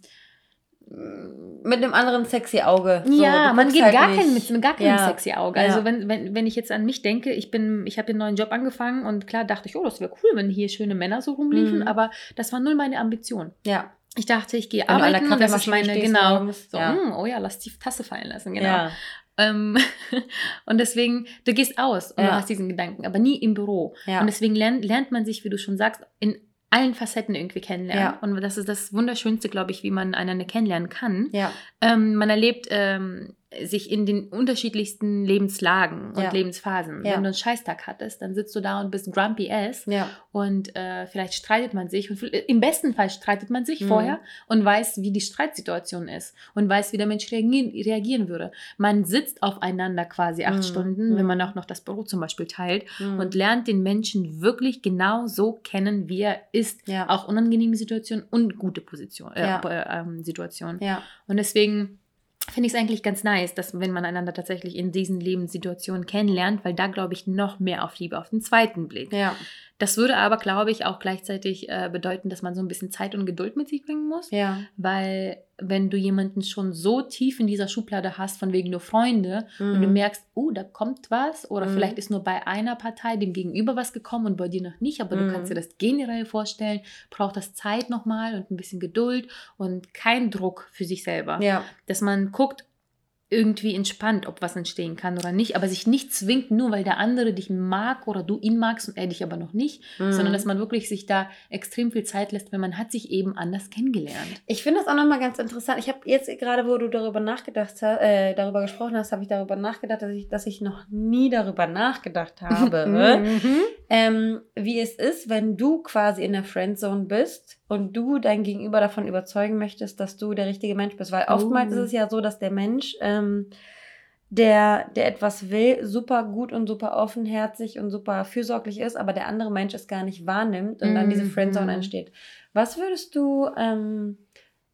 mit einem anderen sexy Auge. So, ja, man geht halt gar, kein, mit gar keinem ja. sexy Auge. Also ja. wenn, wenn, wenn ich jetzt an mich denke, ich bin, ich habe einen neuen Job angefangen und klar dachte ich, oh, das wäre cool, wenn hier schöne Männer so rumliefen, mhm. aber das war null meine Ambition. Ja. Ich dachte, ich gehe arbeiten und das ist meine, genau, so, ja. Mh, hm, oh ja, lass die Tasse fallen lassen, genau. Ja. Ähm, und deswegen, du gehst aus und ja. du hast diesen Gedanken, aber nie im Büro. Ja. Und deswegen lernt, lernt man sich, wie du schon sagst, in allen Facetten irgendwie kennenlernen. Ja. Und das ist das Wunderschönste, glaube ich, wie man einander kennenlernen kann. Ja. Ähm, man erlebt ähm, sich in den unterschiedlichsten Lebenslagen und ja. Lebensphasen. Ja. Wenn du einen Scheißtag hattest, dann sitzt du da und bist grumpy ass ja. und äh, vielleicht streitet man sich und im besten Fall streitet man sich mhm. vorher und weiß, wie die Streitsituation ist und weiß, wie der Mensch reagieren, reagieren würde. Man sitzt aufeinander quasi acht mhm. Stunden, wenn man mhm. auch noch das Büro zum Beispiel teilt mhm. und lernt den Menschen wirklich genau so kennen, wie er ist. Auch unangenehme Situationen und gute Position, äh, äh, Situationen. Und deswegen finde ich es eigentlich ganz nice, dass wenn man einander tatsächlich in diesen Lebenssituationen kennenlernt, weil da glaube ich noch mehr auf Liebe auf den zweiten Blick. Ja. Das würde aber, glaube ich, auch gleichzeitig äh, bedeuten, dass man so ein bisschen Zeit und Geduld mit sich bringen muss. Ja. Weil wenn du jemanden schon so tief in dieser Schublade hast, von wegen nur Freunde, mhm. und du mhm. merkst, oh, da kommt was, oder mhm. vielleicht ist nur bei einer Partei dem Gegenüber was gekommen und bei dir noch nicht, aber mhm. du kannst dir das generell vorstellen, braucht das Zeit nochmal und ein bisschen Geduld und kein Druck für sich selber. Ja. Dass man guckt, irgendwie entspannt, ob was entstehen kann oder nicht, aber sich nicht zwingt, nur weil der andere dich mag oder du ihn magst und er dich aber noch nicht, mhm. sondern dass man wirklich sich da extrem viel Zeit lässt, wenn man hat sich eben anders kennengelernt. Ich finde das auch nochmal ganz interessant. Ich habe jetzt gerade, wo du darüber nachgedacht hast, äh, darüber gesprochen hast, habe ich darüber nachgedacht, dass ich, dass ich noch nie darüber nachgedacht habe, mhm. ähm, wie es ist, wenn du quasi in der Friendzone bist und du dein Gegenüber davon überzeugen möchtest, dass du der richtige Mensch bist. Weil oftmals oh. ist es ja so, dass der Mensch, ähm, der, der etwas will, super gut und super offenherzig und super fürsorglich ist, aber der andere Mensch es gar nicht wahrnimmt und mhm. dann diese Friendzone mhm. entsteht. Was würdest du, ähm,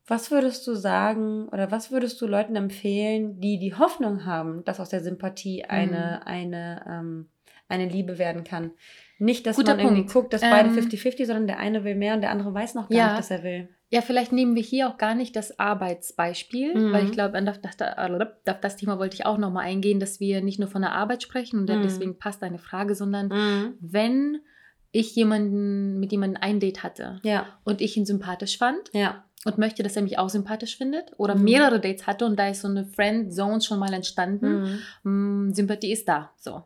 was würdest du sagen oder was würdest du Leuten empfehlen, die die Hoffnung haben, dass aus der Sympathie eine, Mhm. eine, ähm, eine Liebe werden kann? Nicht, dass Guter man irgendwie Punkt. guckt, dass beide Ähm, 50-50, sondern der eine will mehr und der andere weiß noch gar Ja. nicht, dass er will. Ja, vielleicht nehmen wir hier auch gar nicht das Arbeitsbeispiel, Mhm. weil ich glaube, auf das, auf das Thema wollte ich auch nochmal eingehen, dass wir nicht nur von der Arbeit sprechen und Mhm. deswegen passt deine Frage, sondern Mhm. wenn ich jemanden mit jemandem ein Date hatte Ja, und ich ihn sympathisch fand ja. und möchte, dass er mich auch sympathisch findet oder Mhm. mehrere Dates hatte und da ist so eine Friend Zone schon mal entstanden, Mhm. Mm, Sympathie ist da, so.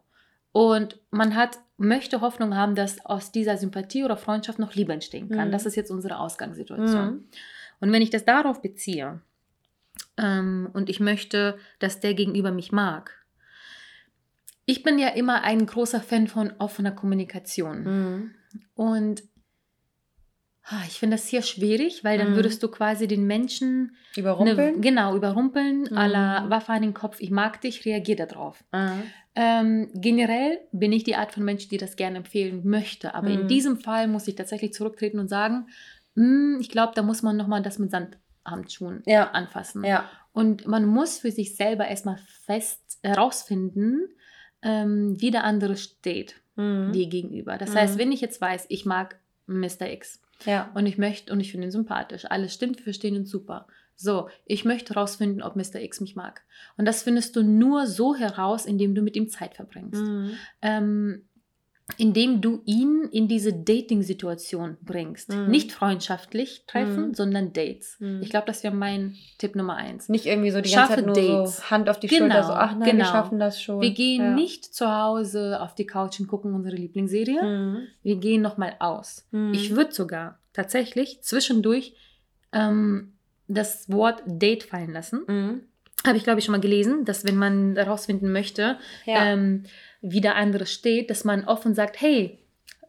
Und man hat, möchte Hoffnung haben, dass aus dieser Sympathie oder Freundschaft noch Liebe entstehen kann. Mhm. Das ist jetzt unsere Ausgangssituation. Mhm. Und wenn ich das darauf beziehe ähm, und ich möchte, dass der Gegenüber mich mag, ich bin ja immer ein großer Fan von offener Kommunikation. Mhm. Und ich finde das hier schwierig, weil dann Mhm. würdest du quasi den Menschen Überrumpeln? Eine, genau überrumpeln, Mhm. à la Waffe an den Kopf, ich mag dich, reagier darauf. Ah. Ähm, generell bin ich die Art von Mensch, die das gerne empfehlen möchte. Aber in Mhm. diesem Fall muss ich tatsächlich zurücktreten und sagen, "Mm, ich glaube, da muss man nochmal das mit Sandhandschuhen Ja. anfassen. Ja. Und man muss für sich selber erstmal fest herausfinden, ähm, wie der andere steht Mhm. dir gegenüber. Das Mhm. heißt, wenn ich jetzt weiß, ich mag Mr. X Ja. und ich möchte und ich finde ihn sympathisch, alles stimmt, wir verstehen ihn super. So, ich möchte herausfinden, ob Mr. X mich mag. Und das findest du nur so heraus, indem du mit ihm Zeit verbringst. Mhm. Ähm, indem du ihn in diese Dating-Situation bringst. Mhm. Nicht freundschaftlich treffen, Mhm. sondern Dates. Mhm. Ich glaube, das wäre mein Tipp Nummer eins. Nicht irgendwie so die Schaffe ganze Zeit nur Dates. so Hand auf die Genau, Schulter, so, ach nein, wir genau. schaffen das schon. Wir gehen ja. nicht zu Hause auf die Couch und gucken unsere Lieblingsserie. Mhm. Wir gehen nochmal aus. Mhm. Ich würde sogar tatsächlich zwischendurch ähm, das Wort Date fallen lassen. Habe ich, glaube ich, schon mal gelesen, dass wenn man herausfinden möchte, Ja. ähm, wie der andere steht, dass man offen sagt, hey,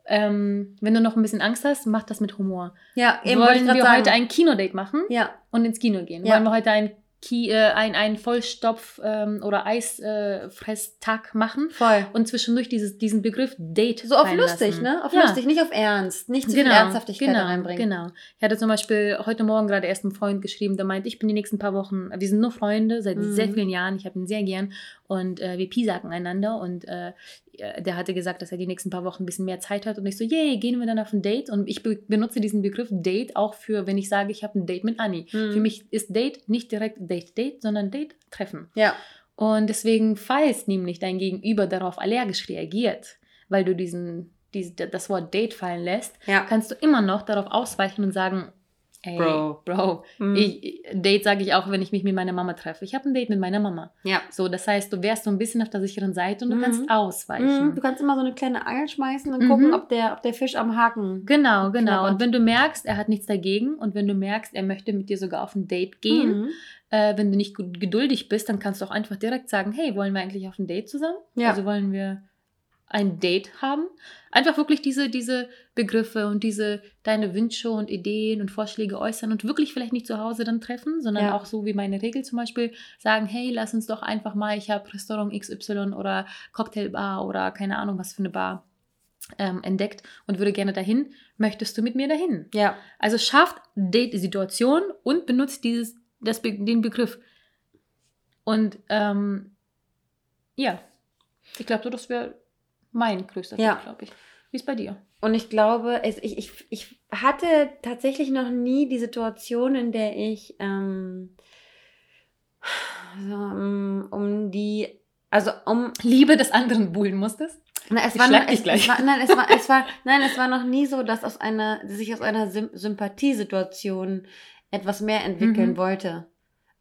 ähm, wenn du noch ein bisschen Angst hast, mach das mit Humor. ja, eben Wollen wir sagen. heute ein Kinodate machen Ja, und ins Kino gehen? Ja. Wollen wir heute ein, Ki äh, ein, ein Vollstopf ähm, oder Eisfresstag machen? voll. Und zwischendurch dieses, diesen Begriff Date. So auf lustig, lassen. ne? Auf Ja. lustig, nicht auf Ernst. Nicht zu viel Ernsthaftigkeit genau, reinbringen. Genau. Ich hatte zum Beispiel heute Morgen gerade erst einen Freund geschrieben, der meint, ich bin die nächsten paar Wochen, wir sind nur Freunde seit Mhm. sehr vielen Jahren, ich habe ihn sehr gern und äh, wir piesacken einander und äh, der hatte gesagt, dass er die nächsten paar Wochen ein bisschen mehr Zeit hat und ich so, yay, gehen wir dann auf ein Date und ich be benutze diesen Begriff Date auch für, wenn ich sage, ich habe ein Date mit Anni. Mhm. Für mich ist Date nicht direkt Date-Date, sondern Date-Treffen. Ja. Und deswegen, falls nämlich dein Gegenüber darauf allergisch reagiert, weil du diesen, dies- das Wort Date fallen lässt, Ja. kannst du immer noch darauf ausweichen und sagen, ey, Bro. Bro, Mhm. ich, Date sage ich auch, wenn ich mich mit meiner Mama treffe. Ich habe ein Date mit meiner Mama. ja. So, das heißt, du wärst so ein bisschen auf der sicheren Seite und du Mhm. kannst ausweichen. Mhm, Du kannst immer so eine kleine Angel schmeißen und Mhm. gucken, ob der, ob der Fisch am Haken. Genau, genau. Knabbert. Und wenn du merkst, er hat nichts dagegen und wenn du merkst, er möchte mit dir sogar auf ein Date gehen, Mhm. äh, wenn du nicht geduldig bist, dann kannst du auch einfach direkt sagen, hey, wollen wir eigentlich auf ein Date zusammen? Ja. Also wollen wir ein Date haben? Einfach wirklich diese, diese Begriffe und diese deine Wünsche und Ideen und Vorschläge äußern und wirklich vielleicht nicht zu Hause dann treffen, sondern Ja. auch so wie meine Regel zum Beispiel sagen, hey, lass uns doch einfach mal, ich habe Restaurant XY oder Cocktailbar oder keine Ahnung was für eine Bar ähm, entdeckt und würde gerne dahin. Möchtest du mit mir dahin? Ja. Also schafft Date-Situation und benutzt dieses, das, den Begriff. Und ähm, ja, ich glaube, das wäre mein größter Ja. Tipp, glaube ich. Wie ist bei dir? Und ich glaube, es, ich, ich, ich hatte tatsächlich noch nie die Situation, in der ich ähm, so, um, um die, also um Liebe des anderen buhlen musstest? Na, es Ich war, schlag noch, dich es, gleich. es war, nein, es war, es war, nein, es war noch nie so, dass aus einer, sich aus einer Sym Sympathiesituation etwas mehr entwickeln Mhm. wollte.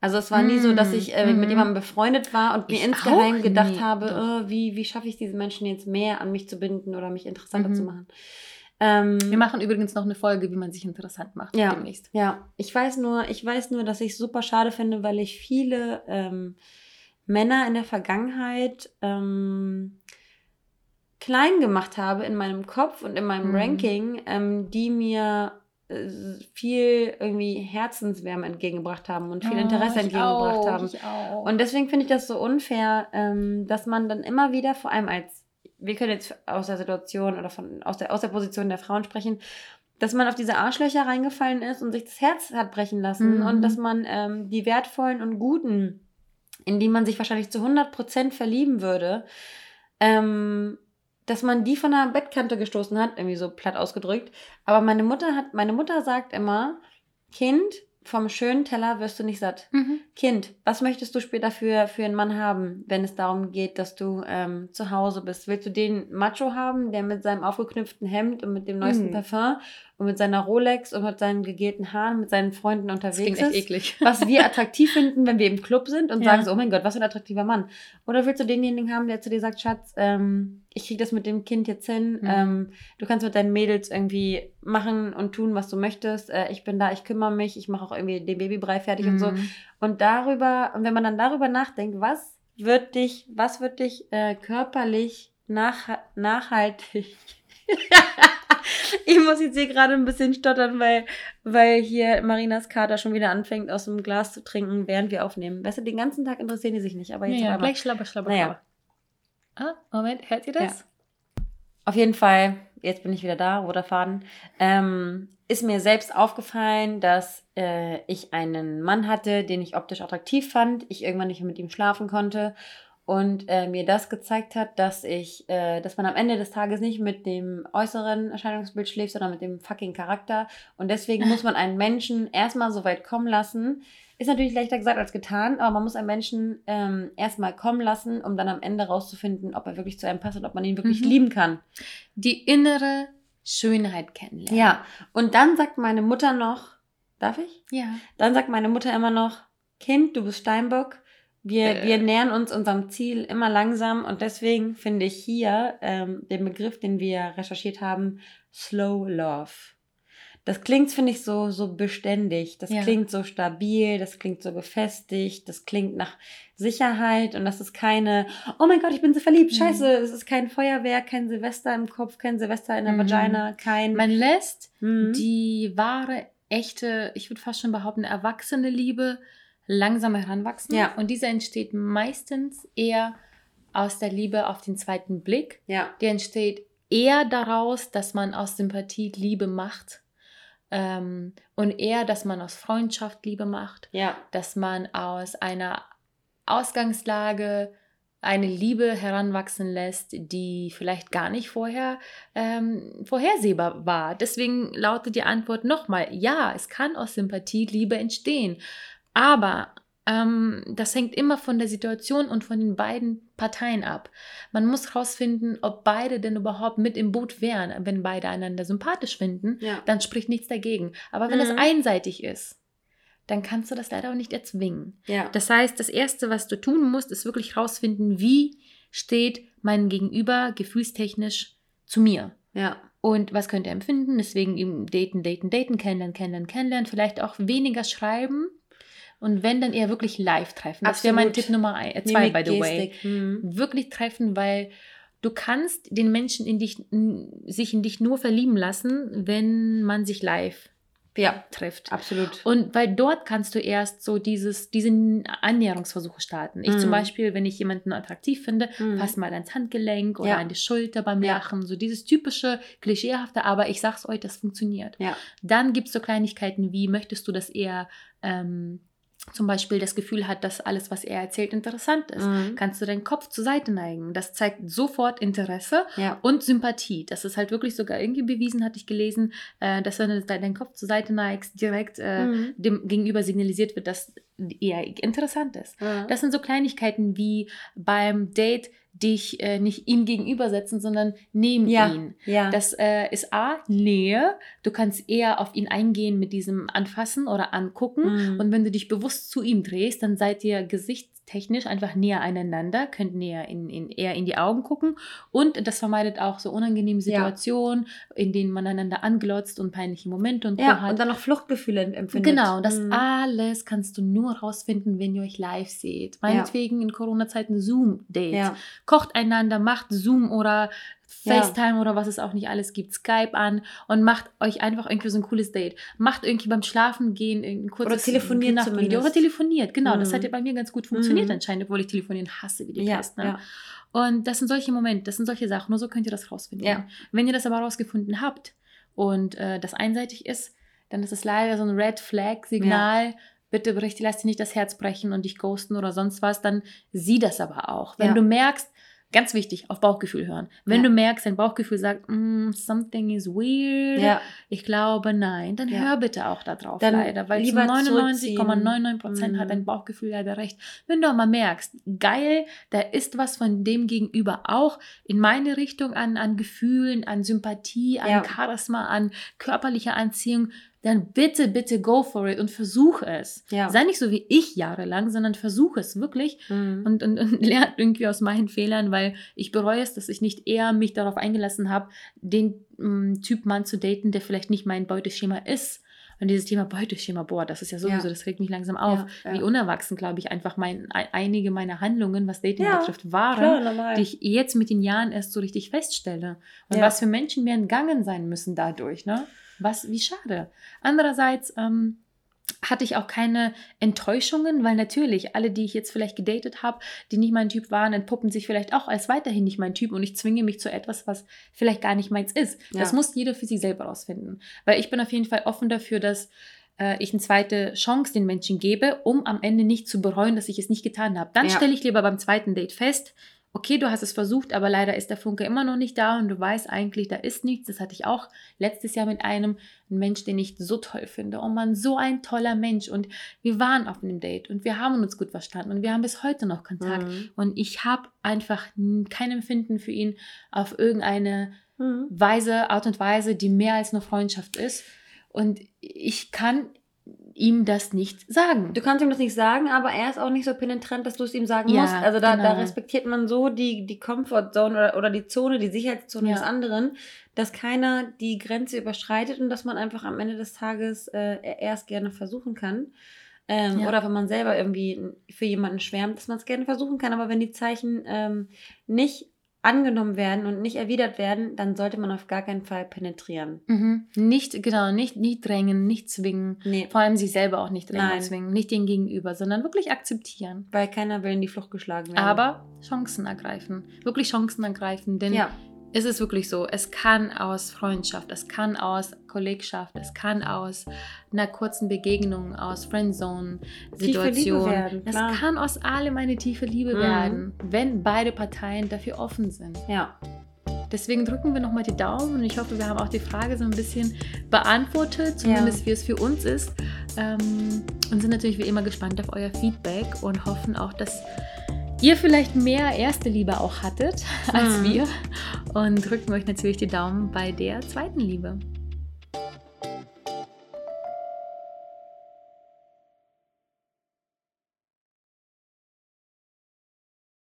Also es war nie so, dass ich äh, Mhm. mit jemandem befreundet war und mir Ich insgeheim gedacht nie, habe, oh, wie, wie schaffe ich diese Menschen jetzt mehr an mich zu binden oder mich interessanter Mhm. zu machen. Ähm, Wir machen übrigens noch eine Folge, wie man sich interessant macht Ja. demnächst. Ja, ich weiß nur, ich weiß nur, dass ich es super schade finde, weil ich viele ähm, Männer in der Vergangenheit ähm, klein gemacht habe in meinem Kopf und in meinem Mhm. Ranking, ähm, die mir viel irgendwie Herzenswärme entgegengebracht haben und viel Interesse Oh, entgegengebracht auch, haben. Und deswegen finde ich das so unfair, ähm, dass man dann immer wieder, vor allem als, wir können jetzt aus der Situation oder von, aus, der, aus der Position der Frauen sprechen, dass man auf diese Arschlöcher reingefallen ist und sich das Herz hat brechen lassen Mhm. und dass man ähm, die wertvollen und guten, in die man sich wahrscheinlich zu 100% verlieben würde, ähm, dass man die von der Bettkante gestoßen hat, irgendwie so platt ausgedrückt. Aber meine Mutter hat, meine Mutter sagt immer, Kind, vom schönen Teller wirst du nicht satt. Mhm. Kind, was möchtest du später für, für einen Mann haben, wenn es darum geht, dass du ähm, zu Hause bist? Willst du den Macho haben, der mit seinem aufgeknüpften Hemd und mit dem neuesten Mhm. Parfum und mit seiner Rolex und mit seinen gegelten Haaren mit seinen Freunden Das unterwegs echt ist? eklig. Was wir attraktiv finden, wenn wir im Club sind und Ja. sagen so, oh mein Gott, was für ein attraktiver Mann. Oder willst du denjenigen haben, der zu dir sagt, Schatz, ähm, ich krieg das mit dem Kind jetzt hin, Mhm. ähm, du kannst mit deinen Mädels irgendwie machen und tun, was du möchtest. Äh, ich bin da, ich kümmere mich, ich mache auch irgendwie den Babybrei fertig und so. Mhm. Und darüber, und wenn man dann darüber nachdenkt, was wird dich, was wird dich äh, körperlich nach, nachhaltig. ich muss jetzt hier gerade ein bisschen stottern, weil, weil hier Marinas Kater schon wieder anfängt, aus dem Glas zu trinken, während wir aufnehmen. Weißt du, den ganzen Tag interessieren die sich nicht, aber Ja, jetzt ja, einmal. gleich schlabber, schlabber, Naja. Ah, Moment, hört ihr das? Auf jeden Fall, jetzt bin ich wieder da, roter Faden, ähm, ist mir selbst aufgefallen, dass äh, ich einen Mann hatte, den ich optisch attraktiv fand, ich irgendwann nicht mehr mit ihm schlafen konnte und äh, mir das gezeigt hat, dass ich, äh, dass man am Ende des Tages nicht mit dem äußeren Erscheinungsbild schläft, sondern mit dem fucking Charakter und deswegen muss man einen Menschen erstmal so weit kommen lassen. Ist natürlich leichter gesagt als getan, aber man muss einen Menschen ähm, erstmal kommen lassen, um dann am Ende rauszufinden, ob er wirklich zu einem passt und ob man ihn wirklich Mhm. lieben kann. Die innere Schönheit kennenlernen. Ja, und dann sagt meine Mutter noch, darf ich? Ja. Dann sagt meine Mutter immer noch, Kind, du bist Steinbock. Wir, Äh. wir nähern uns unserem Ziel immer langsam und deswegen finde ich hier ähm, den Begriff, den wir recherchiert haben, Slow Love. Das klingt, finde ich, so, so beständig. Das Ja. klingt so stabil, das klingt so gefestigt, das klingt nach Sicherheit und das ist keine, oh mein Gott, ich bin so verliebt, Mhm. scheiße, es ist kein Feuerwerk, kein Silvester im Kopf, kein Silvester in der Mhm. Vagina, kein... Man lässt Mhm. die wahre, echte, ich würde fast schon behaupten, erwachsene Liebe langsam heranwachsen. Ja. Und diese entsteht meistens eher aus der Liebe auf den zweiten Blick. ja. Die entsteht eher daraus, dass man aus Sympathie Liebe macht. Ähm, und eher, dass man aus Freundschaft Liebe macht. Ja. Dass man aus einer Ausgangslage eine Liebe heranwachsen lässt, die vielleicht gar nicht vorher ähm, vorhersehbar war. Deswegen lautet die Antwort nochmal, ja, es kann aus Sympathie Liebe entstehen. Aber ähm, das hängt immer von der Situation und von den beiden Parteien ab. Man muss herausfinden, ob beide denn überhaupt mit im Boot wären. Wenn beide einander sympathisch finden, Ja. dann spricht nichts dagegen. Aber wenn es Mhm. einseitig ist, dann kannst du das leider auch nicht erzwingen. Ja. Das heißt, das Erste, was du tun musst, ist wirklich herausfinden, wie steht mein Gegenüber gefühlstechnisch zu mir. ja. Und was könnte er empfinden? Deswegen ihm daten, daten, daten, kennenlernen, kennenlernen, kennenlernen. Vielleicht auch weniger schreiben. Und wenn, dann eher wirklich live treffen. Das wäre mein. Tipp Nummer ein, äh, zwei, Mimik, by the way. Gestik. Mhm. Wirklich treffen, weil du kannst den Menschen in dich, sich in dich nur verlieben lassen, wenn man sich live Ja, trifft. absolut. Und weil dort kannst du erst so dieses, diese Annäherungsversuche starten. Ich zum Mhm. Beispiel, wenn ich jemanden attraktiv finde, Mhm. fass mal ans Handgelenk oder Ja. an die Schulter beim Ja. Lachen. So dieses typische, klischeehafte, aber ich sag's euch, das funktioniert. Ja. Dann gibt es so Kleinigkeiten wie, möchtest du, dass er ähm, zum Beispiel das Gefühl hat, dass alles, was er erzählt, interessant ist. Mhm. Kannst du deinen Kopf zur Seite neigen. Das zeigt sofort Interesse Ja. und Sympathie. Das ist halt wirklich sogar irgendwie bewiesen, hatte ich gelesen, äh, dass wenn du deinen Kopf zur Seite neigst, direkt äh, Mhm. dem Gegenüber signalisiert wird, dass er interessant ist. Ja. Das sind so Kleinigkeiten wie beim Date dich äh, nicht ihm gegenübersetzen, sondern neben Ja. ihn. ja. Das äh, ist A, Nähe. Du kannst eher auf ihn eingehen mit diesem Anfassen oder Angucken. Mhm. Und wenn du dich bewusst zu ihm drehst, dann seid ihr gesichtstechnisch einfach näher aneinander, könnt näher in, in, eher in die Augen gucken. Und das vermeidet auch so unangenehme Ja. Situationen, in denen man einander anglotzt und peinliche Momente und ja, hat. und dann noch Fluchtgefühle empfindet. Genau, das Mhm. alles kannst du nur rausfinden, wenn ihr euch live seht. Meinetwegen in Corona-Zeiten Zoom-Dates. Ja. Kocht einander, macht Zoom oder Ja. FaceTime oder was es auch nicht alles gibt, Skype an und macht euch einfach irgendwie so ein cooles Date. Macht irgendwie beim Schlafen gehen ein kurzes telefoniert Nachtvideo zumindest. oder telefoniert. Genau, das Mhm. hat ja bei mir ganz gut funktioniert Mhm. anscheinend, obwohl ich telefonieren hasse wie die Ja, Pest. Ne? ja. Und das sind solche Momente, das sind solche Sachen, nur so könnt ihr das rausfinden. Ja. Wenn ihr das aber rausgefunden habt und äh, das einseitig ist, dann ist es leider so ein Red Flag-Signal. Ja. Bitte berichte, lass dir nicht das Herz brechen und dich ghosten oder sonst was. Dann sieh das aber auch. Wenn ja. du merkst, Ganz wichtig, auf Bauchgefühl hören. Wenn ja. du merkst, dein Bauchgefühl sagt, mm, something is weird, ja. ich glaube nein, dann ja. hör bitte auch darauf dann leider, weil zu 99,99 Prozent mhm. hat dein Bauchgefühl leider recht. Wenn du aber merkst, geil, da ist was von dem Gegenüber auch in meine Richtung an, an Gefühlen, an Sympathie, an Charisma, an körperlicher Anziehung, dann bitte, bitte go for it und versuche es. Ja. Sei nicht so wie ich jahrelang, sondern versuche es wirklich mhm. und, und, und lerne irgendwie aus meinen Fehlern, weil ich bereue es, dass ich nicht eher mich darauf eingelassen habe, den ähm, Typ Mann zu daten, der vielleicht nicht mein Beuteschema ist. Und dieses Thema Beuteschema, boah, das ist ja sowieso, ja. das regt mich langsam auf. Ja. Wie unerwachsen, glaube ich, einfach mein, einige meiner Handlungen, was Dating betrifft, waren, klar, die ich jetzt mit den Jahren erst so richtig feststelle. Und was für Menschen mir entgangen sein müssen dadurch, ne? Was, wie schade. Andererseits ähm, hatte ich auch keine Enttäuschungen, weil natürlich alle, die ich jetzt vielleicht gedatet habe, die nicht mein Typ waren, entpuppen sich vielleicht auch als weiterhin nicht mein Typ und ich zwinge mich zu etwas, was vielleicht gar nicht meins ist. Ja. Das muss jeder für sich selber rausfinden. Weil ich bin auf jeden Fall offen dafür, dass äh, ich eine zweite Chance den Menschen gebe, um am Ende nicht zu bereuen, dass ich es nicht getan habe. Dann ja. stelle ich lieber beim zweiten Date fest, okay, du hast es versucht, aber leider ist der Funke immer noch nicht da und du weißt eigentlich, da ist nichts. Das hatte ich auch letztes Jahr mit einem Mensch, den ich so toll finde. Oh Mann, so ein toller Mensch. Und wir waren auf einem Date und wir haben uns gut verstanden und wir haben bis heute noch Kontakt. Mhm. Und ich habe einfach kein Empfinden für ihn auf irgendeine mhm. Weise, Art und Weise, die mehr als eine Freundschaft ist. Und ich kann ihm das nicht sagen. Du kannst ihm das nicht sagen, aber er ist auch nicht so penetrant, dass du es ihm sagen ja, musst. Also da, genau. da respektiert man so die, die Comfortzone oder, oder die Zone, die Sicherheitszone ja. des anderen, dass keiner die Grenze überschreitet und dass man einfach am Ende des Tages äh, erst gerne versuchen kann. Ähm, ja. Oder wenn man selber irgendwie für jemanden schwärmt, dass man es gerne versuchen kann. Aber wenn die Zeichen ähm, nicht angenommen werden und nicht erwidert werden, dann sollte man auf gar keinen Fall penetrieren. Mhm. Nicht, genau, nicht, nicht drängen, nicht zwingen. Nee. Vor allem sich selber auch nicht drängen, Nein. zwingen, nicht den Gegenüber, sondern wirklich akzeptieren. Weil keiner will in die Flucht geschlagen werden. Aber Chancen ergreifen. Wirklich Chancen ergreifen, denn ja ist es wirklich so, es kann aus Freundschaft, es kann aus Kollegschaft, es kann aus einer kurzen Begegnung, aus Friendzone-Situation. Es kann aus allem eine tiefe Liebe mhm. werden, wenn beide Parteien dafür offen sind. Ja. Deswegen drücken wir nochmal die Daumen und ich hoffe, wir haben auch die Frage so ein bisschen beantwortet, zumindest ja. wie es für uns ist. Ähm, und sind natürlich wie immer gespannt auf euer Feedback und hoffen auch, dass ihr vielleicht mehr erste Liebe auch hattet als mhm. wir und drücken euch natürlich die Daumen bei der zweiten Liebe.